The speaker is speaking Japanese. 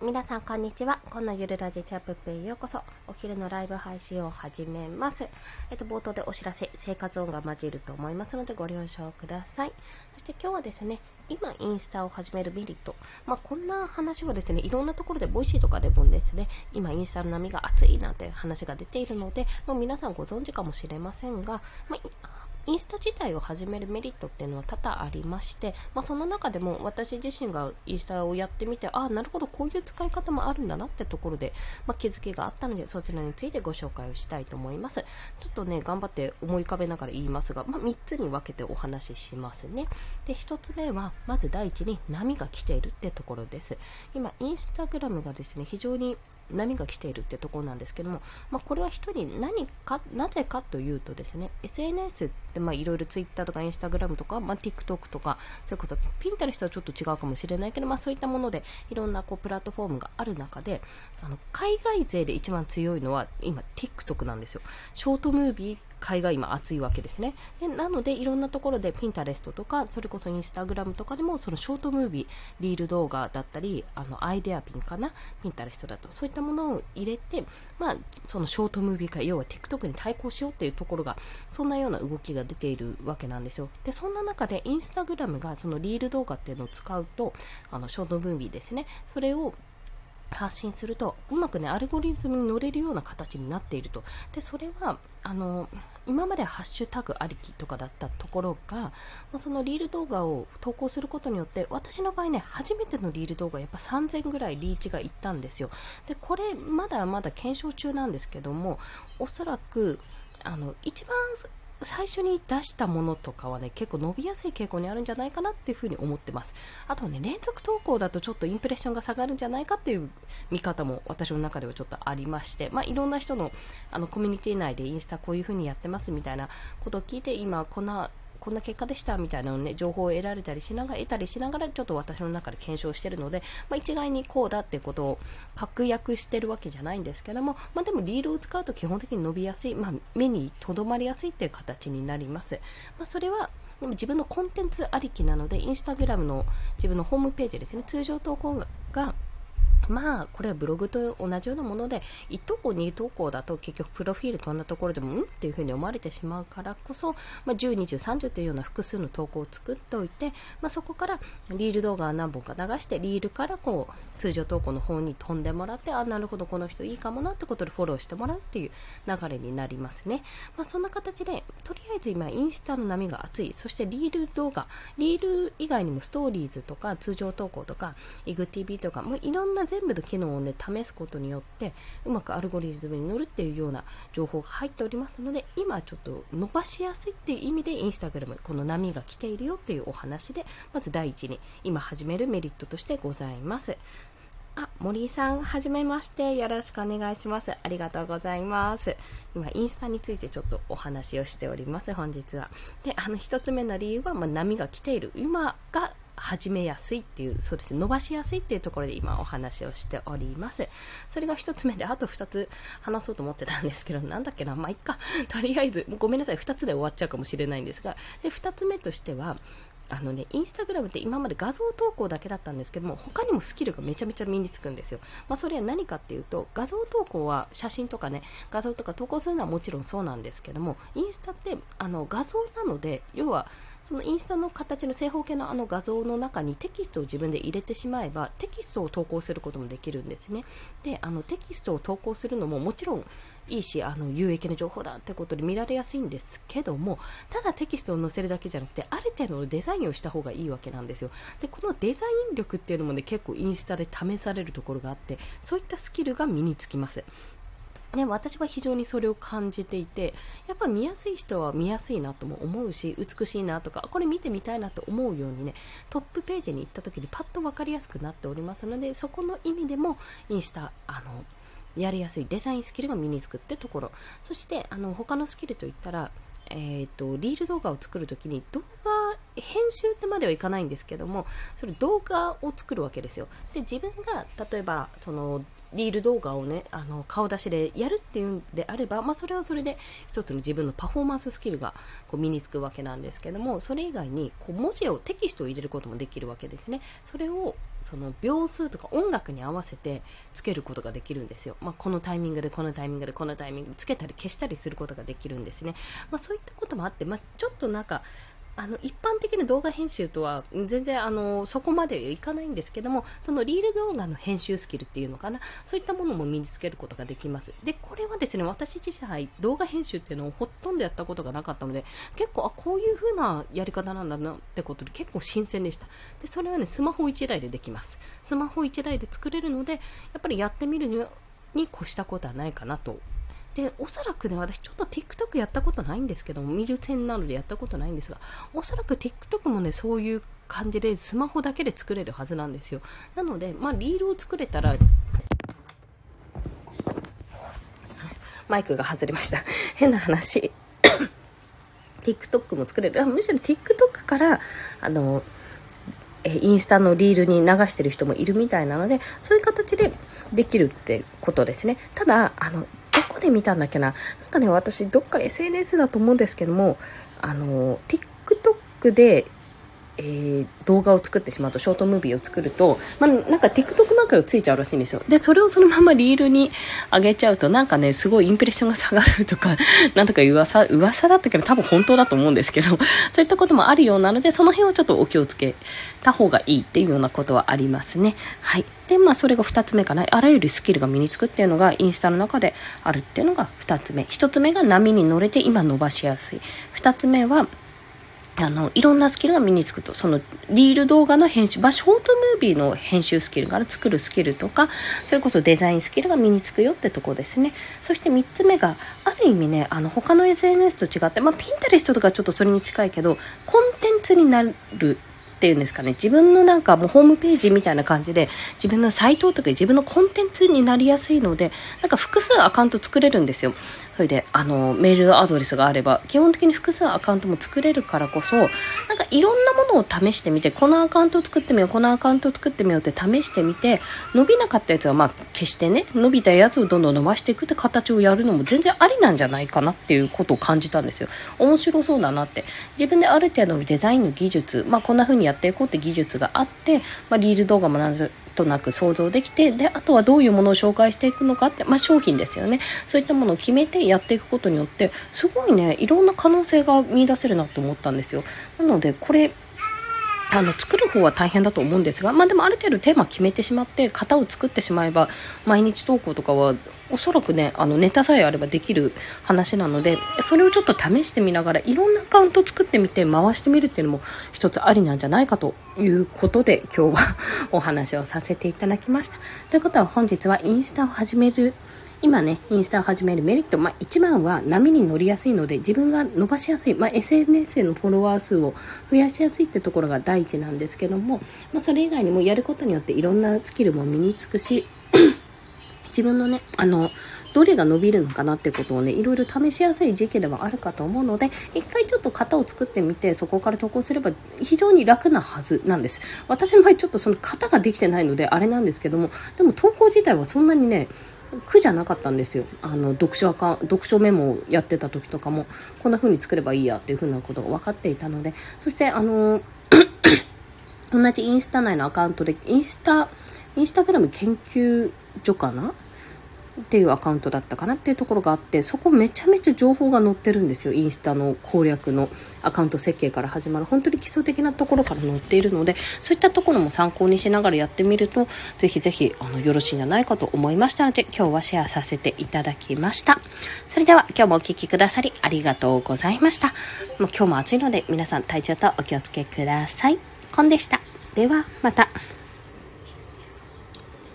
皆さんこんにちは。このゆるラジチャップペイようこそ。お昼のライブ配信を始めます。えっと、冒頭でお知らせ、生活音が混じると思いますのでご了承ください。そして今日はですね、今インスタを始めるメリット。まあ、こんな話はですね、いろんなところで、 Voicy とかでもですね、今インスタの波が熱いなんて話が出ているので、もう皆さんご存知かもしれませんが、まあインスタ自体を始めるメリットっていうのは多々ありまして、まあ、その中でも私自身がインスタをやってみて、ああ、なるほど、こういう使い方もあるんだなってところで、まあ、気づきがあったので、そちらについてご紹介をしたいと思います。ちょっとね、頑張って思い浮かべながら言いますが、まあ、3つに分けてお話ししますね。で、1つ目は、まず第一に波が来ているってところです。今、インスタグラムがですね、非常に波が来ているってところなんですけども、まあ、これは人何か、なぜかというとですね、SNS ってまあいろいろ Twitter とか Instagram とか、まあ、TikTok とか、それこそピンタレストはちょっと違うかもしれないけど、まあそういったものでいろんなこうプラットフォームがある中で、あの海外勢で一番強いのは今 TikTok なんですよ。ショートムービー海が今熱いわけですね。でなので、いろんなところでピンタレストとか、それこそインスタグラムとかでも、そのショートムービー、リール動画だったり、あの、アイデアピンかな、ピンタレストだと、そういったものを入れて、まあ、そのショートムービー化、要は TikTok に対抗しようっていうところが、そんなような動きが出ているわけなんですよ。で、そんな中で、インスタグラムがそのリール動画っていうのを使うと、あの、ショートムービーですね、それを発信するとうまくねアルゴリズムに乗れるような形になっていると。でそれはあの今までハッシュタグありきとかだったところが、まあ、そのリール動画を投稿することによって私の場合ね初めてのリール動画やっぱ3000ぐらいリーチがいったんですよ。でこれまだまだ検証中なんですけどもおそらくあの一番最初に出したものとかはね、結構伸びやすい傾向にあるんじゃないかなっていうふうに思ってます。あとはね、連続投稿だとちょっとインプレッションが下がるんじゃないかっていう見方も私の中ではちょっとありまして、まあ、いろんな人のあのコミュニティ内でインスタこういうふうにやってますみたいなことを聞いて、今こんなこんな結果でしたみたいなのね、情報を得られたりしながら、得たりしながら、ちょっと私の中で検証してるので、まあ、一概にこうだってことを確約してるわけじゃないんですけども、まあ、でもリールを使うと基本的に伸びやすい、まあ、目にとどまりやすいっていう形になります。ま、それは、でも自分のコンテンツありきなので、インスタグラムの自分のホームページですね、通常投稿がまあ、これはブログと同じようなもので、1投稿、2投稿だと結局プロフィールとんなところでも、んっていうふうに思われてしまうからこそ、まあ、10、20、30というような複数の投稿を作っておいて、まあ、そこからリール動画を何本か流して、リールからこう、通常投稿の方に飛んでもらって、あ、なるほど、この人いいかもなってことでフォローしてもらうっていう流れになりますね。まあ、そんな形で、とりあえず今、インスタの波が熱い、そしてリール動画、リール以外にもストーリーズとか、通常投稿とか、イグ TV とか、もういろんな全部の機能をね、試すことによって、うまくアルゴリズムに乗るっていうような情報が入っておりますので、今ちょっと伸ばしやすいっていう意味で、インスタグラム、この波が来ているよっていうお話で、まず第一に、今始めるメリットとしてございます。あ、森井さん、はじめまして。よろしくお願いします。ありがとうございます。今、インスタについてちょっとお話をしております、本日は。で、あの、一つ目の理由は、まあ、波が来ている。今が始めやすいっていう、そうですね、伸ばしやすいっていうところで今お話をしております。それが一つ目で、あと二つ話そうと思ってたんですけど、なんだっけな、まあ、いっか。とりあえず、ごめんなさい、二つで終わっちゃうかもしれないんですが、で、二つ目としては、あのね、インスタグラムって今まで画像投稿だけだったんですけども、他にもスキルがめちゃめちゃ身につくんですよ。まあ、それは何かっていうと、画像投稿は写真とかね、画像とか投稿するのはもちろんそうなんですけども、インスタってあの画像なので、要は、そのインスタの形の正方形のあの画像の中にテキストを自分で入れてしまえばテキストを投稿することもできるんですね。で、あのテキストを投稿するのももちろんいいし、あの有益な情報だってことで見られやすいんですけども、ただテキストを載せるだけじゃなくて、ある程度のデザインをした方がいいわけなんですよ。で、このデザイン力っていうのもね、結構インスタで試されるところがあって、そういったスキルが身につきます。ね、私は非常にそれを感じていて、やっぱ見やすい人は見やすいなとも思うし、美しいなとか、これ見てみたいなと思うようにね、トップページに行った時にパッと分かりやすくなっておりますので、そこの意味でも、インスタ、あの、やりやすいデザインスキルが身につくってところ。そして、あの、他のスキルといったら、えーと、リール動画を作るときに動画編集ってまではいかないんですけどもそれ動画を作るわけですよで自分が例えばそのリール動画をね、あの、顔出しでやるっていうんであれば、まあ、それはそれで一つの自分のパフォーマンススキルがこう身につくわけなんですけども、それ以外にこう文字を、テキストを入れることもできるわけですね。それを、その秒数とか音楽に合わせてつけることができるんですよ。まあ、このタイミングで、このタイミングで、このタイミングでつけたり消したりすることができるんですね。まあ、そういったこともあって、まあ、ちょっとなんか、あの一般的な動画編集とは全然あのそこまでいかないんですけどもそのリール動画の編集スキルっていうのかな。そういったものも身につけることができます。でこれはですね私自身動画編集っていうのをほとんどやったことがなかったので結構あこういう風なやり方なんだなってことで結構新鮮でした。でそれはねスマホ1台でできます。スマホ1台で作れるのでやっぱりやってみるに越したことはないかなとで、おそらくね、私ちょっと TikTok やったことないんですけど、見る点なのでやったことないんですが、おそらく TikTok もね、そういう感じでスマホだけで作れるはずなんですよ。なので、まあ、リールを作れたら、マイクが外れました。変な話。TikTok も作れる。あむしろ TikTok から、あの、えインスタのリールに流してる人もいるみたいなので、そういう形でできるってことですね。ただ、あの、こで見たんだっけな？なんかね、私、どっか SNS だと思うんですけども、あの、TikTok で、えー、動画を作ってしまうと、ショートムービーを作ると、まあ、なんか TikTok なんかがついちゃうらしいんですよ。で、それをそのままリールに上げちゃうと、なんかね、すごいインプレッションが下がるとか、なんとか噂、噂だったけど多分本当だと思うんですけど、そういったこともあるようなので、その辺をちょっとお気をつけた方がいいっていうようなことはありますね。はい。で、まあ、それが2つ目かな。あらゆるスキルが身につくっていうのがインスタの中であるっていうのが2つ目。1つ目が波に乗れて今伸ばしやすい。2つ目は、あの、いろんなスキルが身につくと。その、リール動画の編集、まあ、ショートムービーの編集スキルから作るスキルとか、それこそデザインスキルが身につくよってとこですね。そして3つ目が、ある意味ね、あの、他の SNS と違って、まあ、ピンタレストとかちょっとそれに近いけど、コンテンツになるっていうんですかね、自分のなんかもうホームページみたいな感じで、自分のサイトとか自分のコンテンツになりやすいので、なんか複数アカウント作れるんですよ。それで、あの、メールアドレスがあれば、基本的に複数アカウントも作れるからこそ、なんかいろんなものを試してみて、このアカウントを作ってみよう、このアカウントを作ってみようって試してみて、伸びなかったやつは、まあ、決してね、伸びたやつをどんどん伸ばしていくって形をやるのも全然ありなんじゃないかなっていうことを感じたんですよ。面白そうだなって。自分である程度のデザインの技術、まあ、こんな風にやっていこうって技術があって、まあ、リール動画もなんとなく想像できて、で、あとはどういうものを紹介していくのかって、まあ、商品ですよね。そういったものを決めてやっていくことによって、すごいね、いろんな可能性が見出せるなと思ったんですよ。なので、これ、あの作る方は大変だと思うんですが、まあ、でもある程度テーマ決めてしまって型を作ってしまえば毎日投稿とかはおそらくねあのネタさえあればできる話なのでそれをちょっと試してみながらいろんなアカウント作ってみて回してみるっていうのも一つありなんじゃないかということで今日は お話をさせていただきました。ということは本日はインスタを始める。今ね、インスタを始めるメリット、まあ、一番は波に乗りやすいので、自分が伸ばしやすい、まあ、SNS へのフォロワー数を増やしやすいってところが第一なんですけども、まあ、それ以外にもやることによっていろんなスキルも身につくし、自分のね、あの、どれが伸びるのかなってことをね、いろいろ試しやすい時期ではあるかと思うので、一回ちょっと型を作ってみて、そこから投稿すれば非常に楽なはずなんです。私の場合ちょっとその型ができてないので、あれなんですけども、でも投稿自体はそんなにね、苦じゃなかったんですよ。あの、読書アカ読書メモをやってた時とかも、こんな風に作ればいいやっていう風なことが分かっていたので、そして、あの、同じインスタ内のアカウントで、インスタ、インスタグラム研究所かな？っていうアカウントだったかなっていうところがあってそこめちゃめちゃ情報が載ってるんですよ。インスタの攻略のアカウント設計から始まる。本当に基礎的なところから載っているのでそういったところも参考にしながらやってみるとぜひぜひあのよろしいんじゃないかと思いましたので今日はシェアさせていただきました。それでは今日もお聴きくださりありがとうございました。もう今日も暑いので皆さん体調とお気をつけください。コンでした。ではまた。